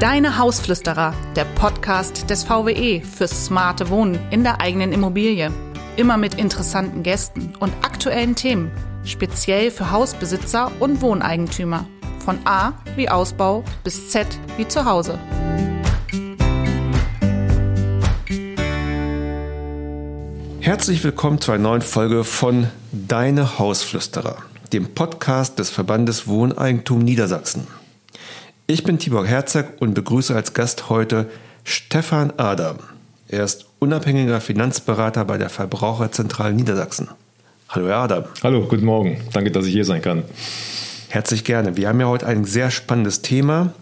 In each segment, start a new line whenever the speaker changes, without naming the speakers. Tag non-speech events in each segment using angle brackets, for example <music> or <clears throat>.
Deine Hausflüsterer, der Podcast des VWE fürs smarte Wohnen in der eigenen Immobilie. Immer mit interessanten Gästen und aktuellen Themen, speziell für Hausbesitzer und Wohneigentümer. Von A wie Ausbau bis Z wie Zuhause.
Herzlich willkommen zu einer neuen Folge von Deine Hausflüsterer, dem Podcast des Verbandes Wohneigentum Niedersachsen. Ich bin Tibor Herzog und begrüße als Gast heute Stefan Adam. Er ist unabhängiger Finanzberater bei der Verbraucherzentrale Niedersachsen. Hallo, Herr Adam.
Hallo, guten Morgen. Danke, dass ich hier sein kann.
Herzlich gerne. Wir haben ja heute ein sehr spannendes Thema.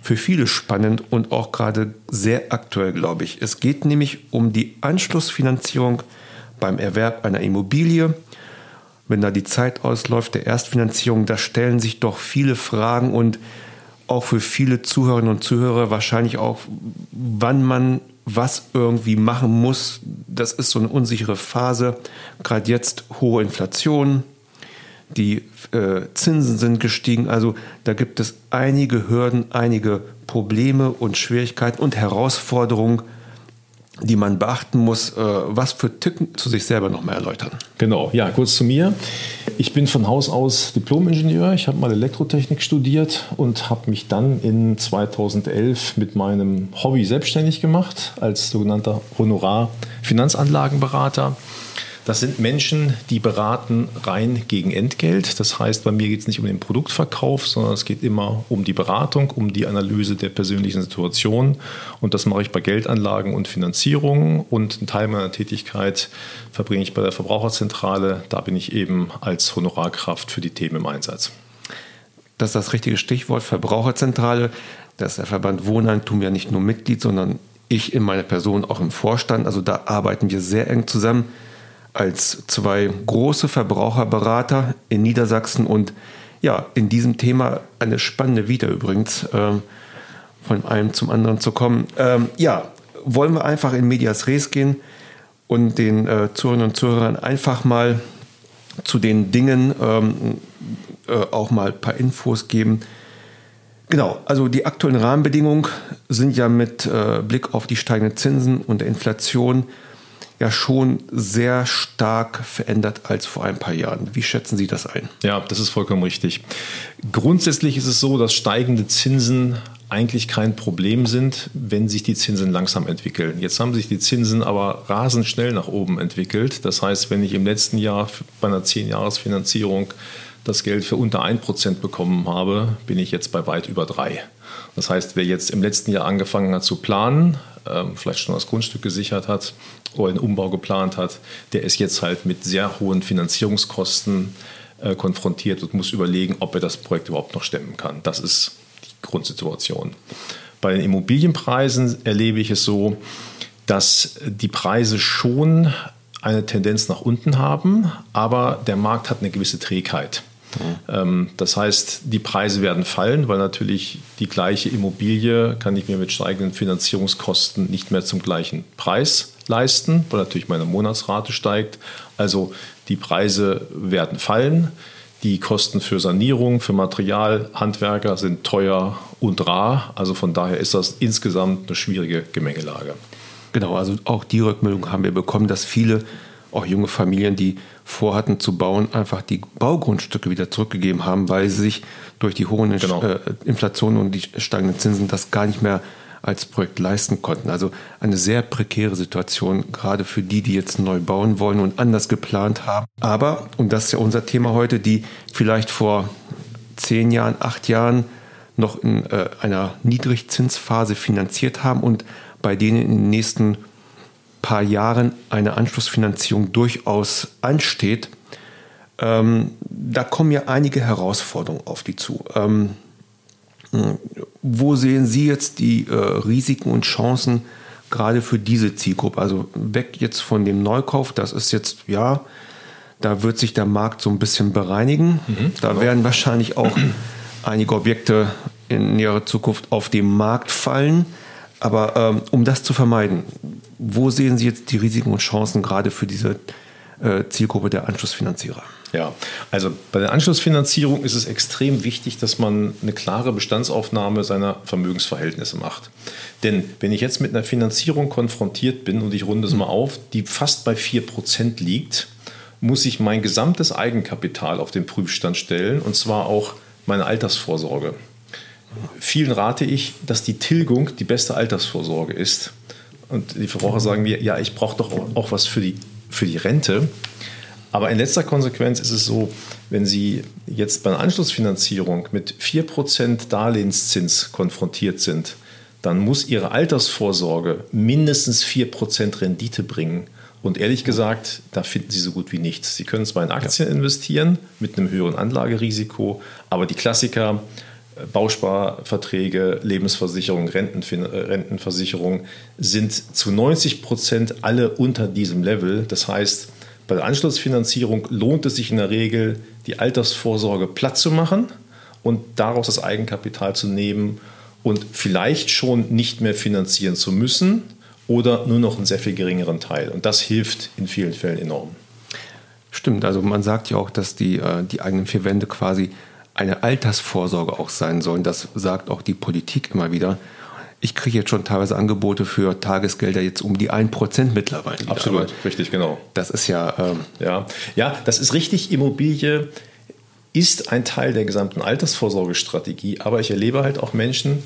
Für viele spannend und auch gerade sehr aktuell, glaube ich. Es geht nämlich um die Anschlussfinanzierung beim Erwerb einer Immobilie. Wenn da die Zeit ausläuft der Erstfinanzierung, da stellen sich doch viele Fragen und auch für viele Zuhörerinnen und Zuhörer wahrscheinlich auch, wann man was irgendwie machen muss. Das ist so eine unsichere Phase. Gerade jetzt hohe Inflation, die äh, Zinsen sind gestiegen. Also da gibt es einige Hürden, einige Probleme und Schwierigkeiten und Herausforderungen, die man beachten muss. Äh, was für Ticken zu sich selber noch mal erläutern?
Genau, ja, kurz zu mir. Ich bin von Haus aus Diplomingenieur. Ich habe mal Elektrotechnik studiert und habe mich dann in 2011 mit meinem Hobby selbstständig gemacht als sogenannter Honorar-Finanzanlagenberater. Das sind Menschen, die beraten rein gegen Entgelt. Das heißt, bei mir geht es nicht um den Produktverkauf, sondern es geht immer um die Beratung, um die Analyse der persönlichen Situation. Und das mache ich bei Geldanlagen und Finanzierungen. Und einen Teil meiner Tätigkeit verbringe ich bei der Verbraucherzentrale. Da bin ich eben als Honorarkraft für die Themen im Einsatz.
Das ist das richtige Stichwort, Verbraucherzentrale. Da ist der Verband Wohneigentum ja nicht nur Mitglied, sondern ich in meiner Person auch im Vorstand. Also da arbeiten wir sehr eng zusammen als zwei große Verbraucherberater in Niedersachsen und ja, in diesem Thema eine spannende Vita übrigens, ähm, von einem zum anderen zu kommen. Ähm, ja, wollen wir einfach in Medias Res gehen und den äh, Zuhörerinnen und Zuhörern einfach mal zu den Dingen ähm, äh, auch mal ein paar Infos geben. Genau, also die aktuellen Rahmenbedingungen sind ja mit äh, Blick auf die steigenden Zinsen und der Inflation ja schon sehr stark verändert als vor ein paar Jahren. Wie schätzen Sie das ein?
Ja, das ist vollkommen richtig. Grundsätzlich ist es so, dass steigende Zinsen eigentlich kein Problem sind, wenn sich die Zinsen langsam entwickeln. Jetzt haben sich die Zinsen aber rasend schnell nach oben entwickelt. Das heißt, wenn ich im letzten Jahr bei einer 10-Jahres-Finanzierung das Geld für unter 1% bekommen habe, bin ich jetzt bei weit über 3. Das heißt, wer jetzt im letzten Jahr angefangen hat zu planen, ähm, vielleicht schon das Grundstück gesichert hat oder einen Umbau geplant hat, der ist jetzt halt mit sehr hohen Finanzierungskosten äh, konfrontiert und muss überlegen, ob er das Projekt überhaupt noch stemmen kann. Das ist die Grundsituation. Bei den Immobilienpreisen erlebe ich es so, dass die Preise schon eine Tendenz nach unten haben, aber der Markt hat eine gewisse Trägheit. Mhm. Das heißt, die Preise werden fallen, weil natürlich die gleiche Immobilie kann ich mir mit steigenden Finanzierungskosten nicht mehr zum gleichen Preis leisten, weil natürlich meine Monatsrate steigt. Also die Preise werden fallen. Die Kosten für Sanierung, für Material, Handwerker sind teuer und rar. Also von daher ist das insgesamt eine schwierige Gemengelage.
Genau, also auch die Rückmeldung haben wir bekommen, dass viele auch junge Familien, die vorhatten zu bauen, einfach die Baugrundstücke wieder zurückgegeben haben, weil sie sich durch die hohen genau. Äh, Inflation und die steigenden Zinsen das gar nicht mehr als Projekt leisten konnten. Also eine sehr prekäre Situation, gerade für die, die jetzt neu bauen wollen und anders geplant haben. Aber, und das ist ja unser Thema heute, die vielleicht vor zehn Jahren, acht Jahren noch in äh, einer Niedrigzinsphase finanziert haben und bei denen in den nächsten paar Jahren eine Anschlussfinanzierung durchaus ansteht, ähm, da kommen ja einige Herausforderungen auf die zu. Ähm, wo sehen Sie jetzt die äh, Risiken und Chancen gerade für diese Zielgruppe? Also weg jetzt von dem Neukauf, das ist jetzt, ja, da wird sich der Markt so ein bisschen bereinigen. Mhm, da genau. werden wahrscheinlich auch einige Objekte in näherer Zukunft auf den Markt fallen. Aber ähm, um das zu vermeiden, wo sehen Sie jetzt die Risiken und Chancen gerade für diese äh, Zielgruppe der Anschlussfinanzierer?
Ja, also bei der Anschlussfinanzierung ist es extrem wichtig, dass man eine klare Bestandsaufnahme seiner Vermögensverhältnisse macht. Denn wenn ich jetzt mit einer Finanzierung konfrontiert bin und ich runde es mal auf, die fast bei 4% liegt, muss ich mein gesamtes Eigenkapital auf den Prüfstand stellen und zwar auch meine Altersvorsorge. Vielen rate ich, dass die Tilgung die beste Altersvorsorge ist. Und die Verbraucher sagen mir, ja, ich brauche doch auch was für die, für die Rente. Aber in letzter Konsequenz ist es so, wenn Sie jetzt bei einer Anschlussfinanzierung mit 4% Darlehenszins konfrontiert sind, dann muss Ihre Altersvorsorge mindestens 4% Rendite bringen. Und ehrlich gesagt, da finden Sie so gut wie nichts. Sie können zwar in Aktien investieren mit einem höheren Anlagerisiko, aber die Klassiker, Bausparverträge, Lebensversicherung, Rentenfin äh, Rentenversicherung sind zu 90 Prozent alle unter diesem Level. Das heißt, bei der Anschlussfinanzierung lohnt es sich in der Regel, die Altersvorsorge platt zu machen und daraus das Eigenkapital zu nehmen und vielleicht schon nicht mehr finanzieren zu müssen oder nur noch einen sehr viel geringeren Teil. Und das hilft in vielen Fällen enorm.
Stimmt, also man sagt ja auch, dass die, äh, die eigenen vier Wände quasi eine Altersvorsorge auch sein sollen. Das sagt auch die Politik immer wieder ich kriege jetzt schon teilweise Angebote für Tagesgelder jetzt um die 1% mittlerweile.
Absolut, Aber richtig, genau.
Das ist ja, ähm
ja. Ja, das ist richtig. Immobilie ist ein Teil der gesamten Altersvorsorgestrategie. Aber ich erlebe halt auch Menschen,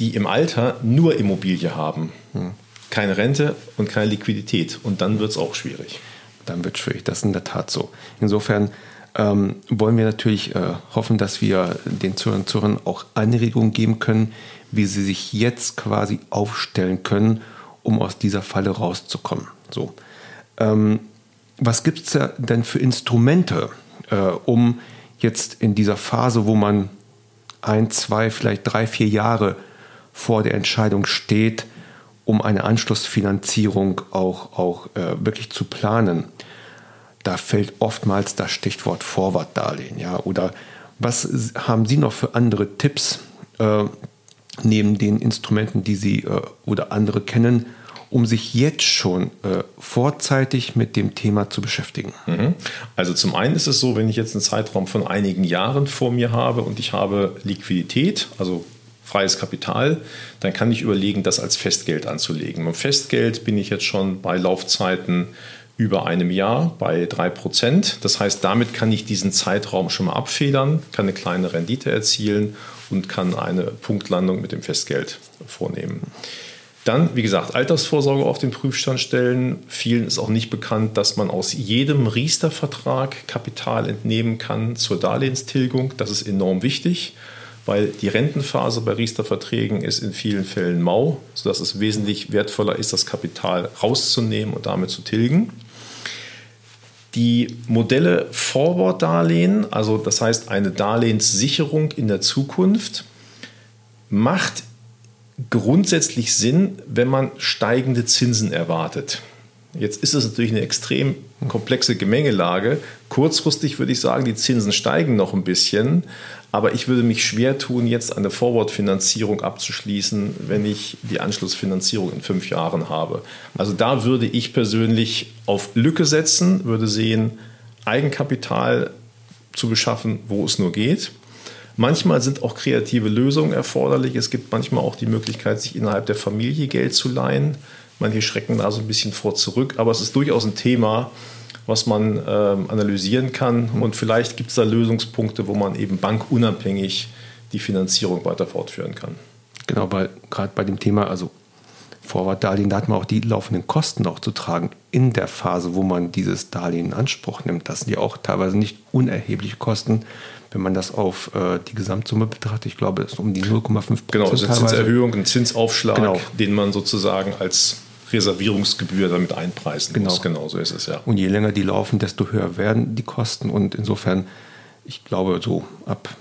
die im Alter nur Immobilie haben. Hm. Keine Rente und keine Liquidität. Und dann wird es auch schwierig.
Dann wird es schwierig. Das ist in der Tat so. Insofern ähm, wollen wir natürlich äh, hoffen, dass wir den Zuhörern und Zuhörern auch Anregungen geben können, wie sie sich jetzt quasi aufstellen können, um aus dieser Falle rauszukommen. So. Ähm, was gibt es denn für Instrumente, äh, um jetzt in dieser Phase, wo man ein, zwei, vielleicht drei, vier Jahre vor der Entscheidung steht, um eine Anschlussfinanzierung auch, auch äh, wirklich zu planen? Da fällt oftmals das Stichwort Vorwartdarlehen. Ja? Oder was haben Sie noch für andere Tipps, äh, neben den Instrumenten, die Sie äh, oder andere kennen, um sich jetzt schon äh, vorzeitig mit dem Thema zu beschäftigen?
Mhm. Also zum einen ist es so, wenn ich jetzt einen Zeitraum von einigen Jahren vor mir habe und ich habe Liquidität, also freies Kapital, dann kann ich überlegen, das als Festgeld anzulegen. Beim Festgeld bin ich jetzt schon bei Laufzeiten über einem Jahr bei 3%. Das heißt, damit kann ich diesen Zeitraum schon mal abfedern, kann eine kleine Rendite erzielen und kann eine Punktlandung mit dem Festgeld vornehmen. Dann, wie gesagt, Altersvorsorge auf den Prüfstand stellen. Vielen ist auch nicht bekannt, dass man aus jedem Riester-Vertrag Kapital entnehmen kann zur Darlehenstilgung. Das ist enorm wichtig, weil die Rentenphase bei Riester-Verträgen ist in vielen Fällen mau, sodass es wesentlich wertvoller ist, das Kapital rauszunehmen und damit zu tilgen. Die Modelle Forward-Darlehen, also das heißt eine Darlehenssicherung in der Zukunft, macht grundsätzlich Sinn, wenn man steigende Zinsen erwartet. Jetzt ist es natürlich eine extrem komplexe Gemengelage. Kurzfristig würde ich sagen, die Zinsen steigen noch ein bisschen, aber ich würde mich schwer tun, jetzt eine Forward-Finanzierung abzuschließen, wenn ich die Anschlussfinanzierung in fünf Jahren habe. Also da würde ich persönlich auf Lücke setzen, würde sehen, Eigenkapital zu beschaffen, wo es nur geht. Manchmal sind auch kreative Lösungen erforderlich. Es gibt manchmal auch die Möglichkeit, sich innerhalb der Familie Geld zu leihen. Manche schrecken da so ein bisschen vor zurück, aber es ist durchaus ein Thema, was man äh, analysieren kann. Und vielleicht gibt es da Lösungspunkte, wo man eben bankunabhängig die Finanzierung weiter fortführen kann.
Genau, weil gerade bei dem Thema, also Vorwartdarlehen, da hat man auch die laufenden Kosten auch zu tragen in der Phase, wo man dieses Darlehen in Anspruch nimmt. Das sind ja auch teilweise nicht unerhebliche Kosten, wenn man das auf äh, die Gesamtsumme betrachtet. Ich glaube, es ist um die 0,5 Prozent.
Genau, also Zinserhöhung, ein Zinsaufschlag, genau. den man sozusagen als Reservierungsgebühr damit einpreisen
genau. muss. Genau so ist es ja. Und je länger die laufen, desto höher werden die Kosten. Und insofern, ich glaube, so ab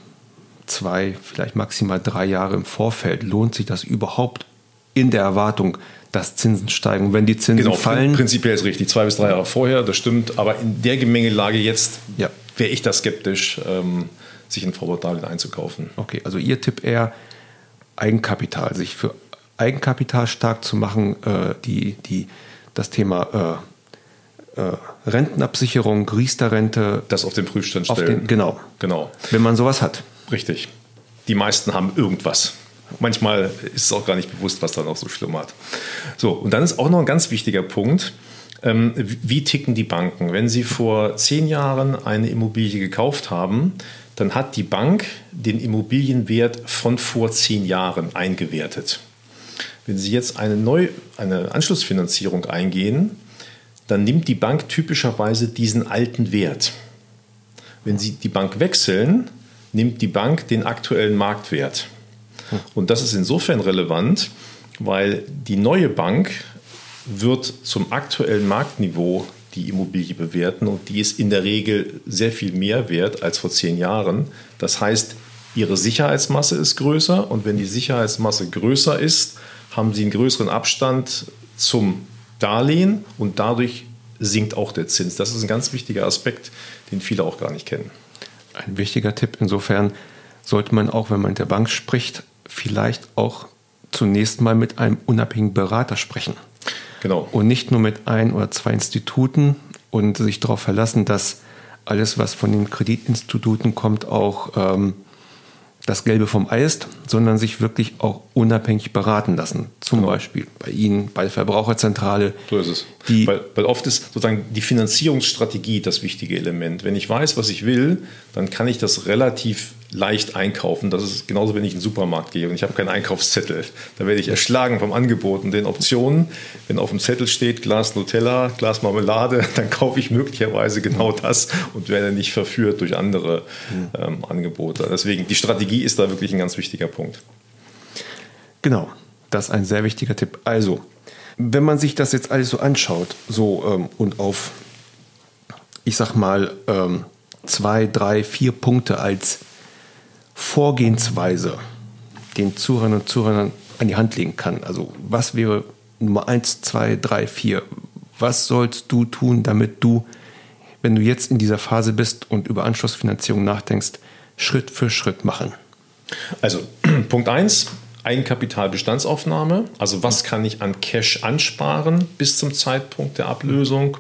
zwei, vielleicht maximal drei Jahre im Vorfeld lohnt sich das überhaupt in der Erwartung, dass Zinsen steigen. Wenn die Zinsen genau, fallen.
Prinzipiell ist richtig, zwei bis drei Jahre vorher, das stimmt. Aber in der Gemengelage jetzt ja. wäre ich da skeptisch, ähm, sich ein Vorwortdarlehen einzukaufen.
Okay, also Ihr Tipp eher Eigenkapital, sich für Eigenkapital stark zu machen, äh, die, die, das Thema äh, Rentenabsicherung, Riester-Rente.
Das auf den Prüfstand stellen. Den,
genau.
Genau.
Wenn man sowas hat.
Richtig. Die meisten haben irgendwas. Manchmal ist es auch gar nicht bewusst, was da noch so schlummert. So, und dann ist auch noch ein ganz wichtiger Punkt. Ähm, wie ticken die Banken? Wenn Sie vor zehn Jahren eine Immobilie gekauft haben, dann hat die Bank den Immobilienwert von vor zehn Jahren eingewertet. Wenn Sie jetzt eine, Neu eine Anschlussfinanzierung eingehen, dann nimmt die Bank typischerweise diesen alten Wert. Wenn Sie die Bank wechseln, nimmt die Bank den aktuellen Marktwert. Und das ist insofern relevant, weil die neue Bank wird zum aktuellen Marktniveau die Immobilie bewerten und die ist in der Regel sehr viel mehr wert als vor zehn Jahren. Das heißt, ihre Sicherheitsmasse ist größer und wenn die Sicherheitsmasse größer ist, haben sie einen größeren Abstand zum Darlehen und dadurch sinkt auch der Zins. Das ist ein ganz wichtiger Aspekt, den viele auch gar nicht kennen.
Ein wichtiger Tipp. Insofern sollte man auch, wenn man mit der Bank spricht, vielleicht auch zunächst mal mit einem unabhängigen Berater sprechen.
Genau.
Und nicht nur mit ein oder zwei Instituten und sich darauf verlassen, dass alles, was von den Kreditinstituten kommt, auch ähm, das Gelbe vom Ei ist, sondern sich wirklich auch unabhängig beraten lassen. Zum genau. Beispiel bei Ihnen, bei der Verbraucherzentrale.
So ist es. weil, weil oft ist sozusagen die Finanzierungsstrategie das wichtige Element. Wenn ich weiß, was ich will, dann kann ich das relativ leicht einkaufen. Das ist genauso, wenn ich in den Supermarkt gehe und ich habe keinen Einkaufszettel. Da werde ich erschlagen vom Angebot und den Optionen. Wenn auf dem Zettel steht Glas Nutella, Glas Marmelade, <laughs> dann kaufe ich möglicherweise genau das und werde nicht verführt durch andere ähm, Angebote. Deswegen, die Strategie ist da wirklich ein ganz wichtiger Punkt.
Genau, das ist ein sehr wichtiger Tipp. Also, wenn man sich das jetzt alles so anschaut, so ähm, und auf, ich sag mal, ähm, zwei, drei, vier Punkte als Vorgehensweise den Zuhörern und Zuhörern an die Hand legen kann. Also was wäre Nummer eins, zwei, drei, vier? Was sollst du tun, damit du, wenn du jetzt in dieser Phase bist und über Anschlussfinanzierung nachdenkst, Schritt für Schritt machen?
Also <clears throat> Punkt eins, Eigenkapitalbestandsaufnahme. Also was kann ich an Cash ansparen bis zum Zeitpunkt der Ablösung?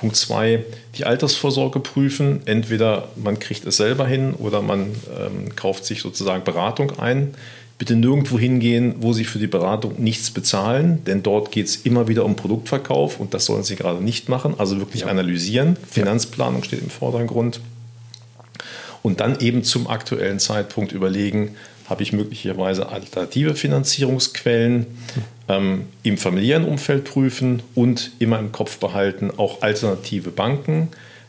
Punkt zwei, die Altersvorsorge prüfen. Entweder man kriegt es selber hin oder man ähm, kauft sich sozusagen Beratung ein. Bitte nirgendwo hingehen, wo Sie für die Beratung nichts bezahlen, denn dort geht es immer wieder um Produktverkauf und das sollen Sie gerade nicht machen. Also wirklich ja. analysieren. Finanzplanung steht im Vordergrund. Und dann eben zum aktuellen Zeitpunkt überlegen, habe ich möglicherweise alternative Finanzierungsquellen ähm, im familiären Umfeld prüfen und immer im Kopf behalten, auch alternative Banken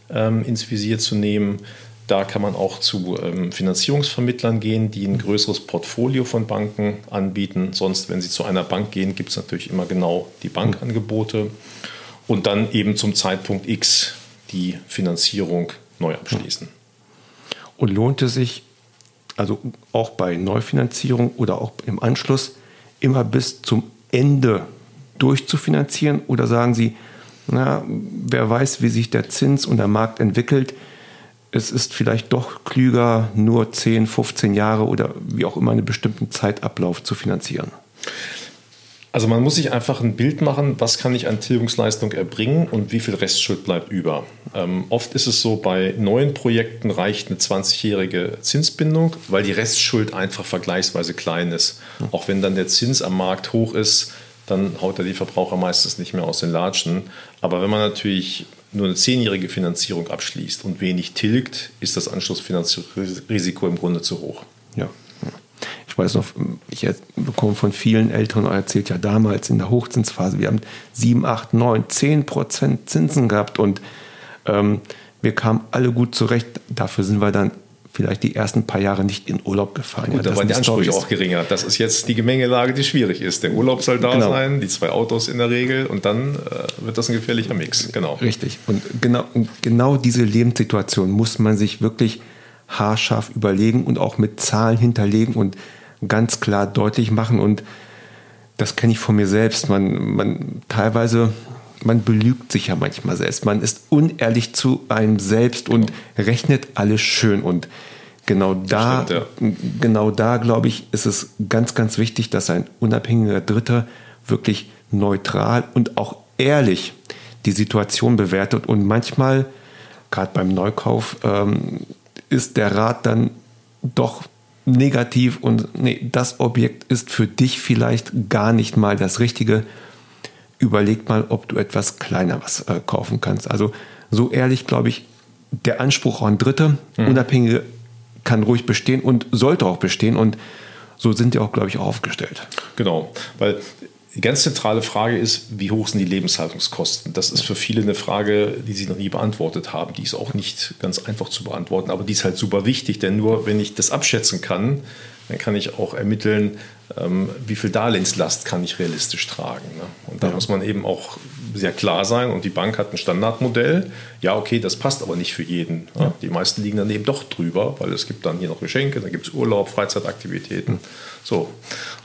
ähm, ins Visier zu nehmen. Da kann man auch zu ähm, Finanzierungsvermittlern gehen, die ein größeres Portfolio von Banken anbieten. Sonst, wenn Sie zu einer Bank gehen, gibt es natürlich immer genau die Bankangebote. Und dann eben zum Zeitpunkt X die Finanzierung neu abschließen.
Und lohnt es sich, also auch bei Neufinanzierung oder auch im Anschluss, immer bis zum Ende durchzufinanzieren? Oder sagen Sie, na, wer weiß, wie sich der Zins und der Markt entwickelt, es ist vielleicht doch klüger, nur 10, 15 Jahre oder wie auch immer einen bestimmten Zeitablauf zu finanzieren?
Also man muss sich einfach ein Bild machen, was kann ich an Tilgungsleistung erbringen und wie viel Restschuld bleibt über. Ähm, oft ist es so, bei neuen Projekten reicht eine 20-jährige Zinsbindung, weil die Restschuld einfach vergleichsweise klein ist. Auch wenn dann der Zins am Markt hoch ist, dann haut er die Verbraucher meistens nicht mehr aus den Latschen. Aber wenn man natürlich nur eine zehnjährige Finanzierung abschließt und wenig tilgt, ist das Anschlussfinanzierungsrisiko im Grunde zu hoch.
Ja weiß noch, ich bekomme von vielen Eltern erzählt, ja damals in der Hochzinsphase, wir haben 7, 8, 9, 10 Prozent Zinsen gehabt und ähm, wir kamen alle gut zurecht. Dafür sind wir dann vielleicht die ersten paar Jahre nicht in Urlaub gefahren.
Gut, ja, da waren die Ansprüche auch geringer. Das ist jetzt die Gemengelage, die schwierig ist. Der Urlaub soll da genau. sein, die zwei Autos in der Regel und dann äh, wird das ein gefährlicher Mix. Genau.
Richtig. Und genau, genau diese Lebenssituation muss man sich wirklich haarscharf überlegen und auch mit Zahlen hinterlegen und ganz klar deutlich machen. Und das kenne ich von mir selbst. Man, man teilweise, man belügt sich ja manchmal selbst. Man ist unehrlich zu einem selbst und rechnet alles schön. Und genau da, stimmt, ja. genau da, glaube ich, ist es ganz, ganz wichtig, dass ein unabhängiger Dritter wirklich neutral und auch ehrlich die Situation bewertet und manchmal, gerade beim Neukauf, ähm, ist der Rat dann doch negativ und nee, das Objekt ist für dich vielleicht gar nicht mal das Richtige. Überleg mal, ob du etwas kleiner was äh, kaufen kannst. Also so ehrlich, glaube ich, der Anspruch an Dritte, mhm. Unabhängige, kann ruhig bestehen und sollte auch bestehen. Und so sind die auch, glaube ich, auch aufgestellt.
Genau, weil die ganz zentrale Frage ist, wie hoch sind die Lebenshaltungskosten? Das ist für viele eine Frage, die sie noch nie beantwortet haben. Die ist auch nicht ganz einfach zu beantworten, aber die ist halt super wichtig, denn nur wenn ich das abschätzen kann, dann kann ich auch ermitteln, ähm, wie viel Darlehenslast kann ich realistisch tragen. Ne? Und da ja. muss man eben auch sehr klar sein und die Bank hat ein Standardmodell. Ja, okay, das passt aber nicht für jeden. Ja. Die meisten liegen dann eben doch drüber, weil es gibt dann hier noch Geschenke, dann gibt es Urlaub, Freizeitaktivitäten. So.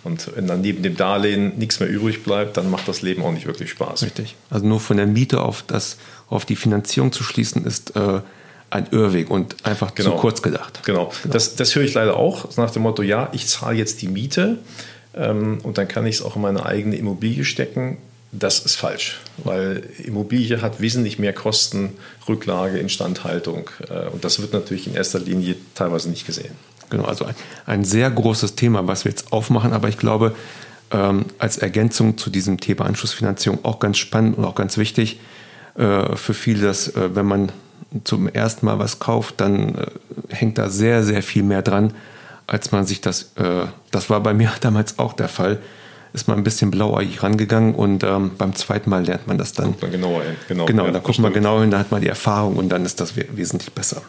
Und wenn dann neben dem Darlehen nichts mehr übrig bleibt, dann macht das Leben auch nicht wirklich Spaß.
Richtig. Also nur von der Miete auf, das, auf die Finanzierung zu schließen, ist äh, ein Irrweg und einfach genau. zu kurz gedacht.
Genau. genau. Das, das höre ich leider auch nach dem Motto, ja, ich zahle jetzt die Miete ähm, und dann kann ich es auch in meine eigene Immobilie stecken. Das ist falsch, weil Immobilie hat wesentlich mehr Kosten, Rücklage, Instandhaltung äh, und das wird natürlich in erster Linie teilweise nicht gesehen.
Genau, also ein, ein sehr großes Thema, was wir jetzt aufmachen, aber ich glaube, ähm, als Ergänzung zu diesem Thema Anschlussfinanzierung auch ganz spannend und auch ganz wichtig äh, für viele, dass äh, wenn man zum ersten Mal was kauft, dann äh, hängt da sehr, sehr viel mehr dran, als man sich das, äh, das war bei mir <laughs> damals auch der Fall, ist man ein bisschen blauäugig rangegangen und ähm, beim zweiten Mal lernt man das dann. Guckt man genauer hin. Genau, genau ja, da guckt man genau hin, da hat man die Erfahrung und dann ist das wesentlich besser.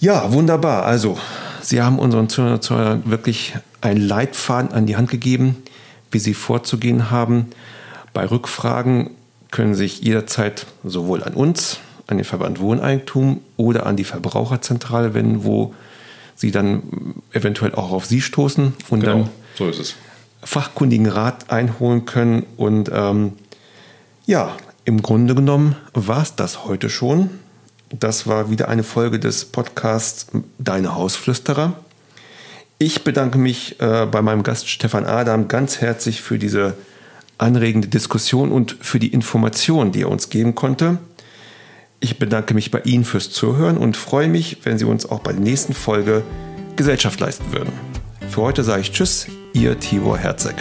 Ja, wunderbar. Also, Sie haben unseren Zuhörern wirklich einen Leitfaden an die Hand gegeben, wie Sie vorzugehen haben. Bei Rückfragen können Sie sich jederzeit sowohl an uns, an den Verband Wohneigentum oder an die Verbraucherzentrale wenden, wo sie dann eventuell auch auf sie stoßen und genau, dann so fachkundigen Rat einholen können. Und ähm, ja, im Grunde genommen war es das heute schon. Das war wieder eine Folge des Podcasts Deine Hausflüsterer. Ich bedanke mich äh, bei meinem Gast Stefan Adam ganz herzlich für diese anregende Diskussion und für die Informationen, die er uns geben konnte. Ich bedanke mich bei Ihnen fürs Zuhören und freue mich, wenn Sie uns auch bei der nächsten Folge Gesellschaft leisten würden. Für heute sage ich Tschüss, Ihr Tibor Herzeg.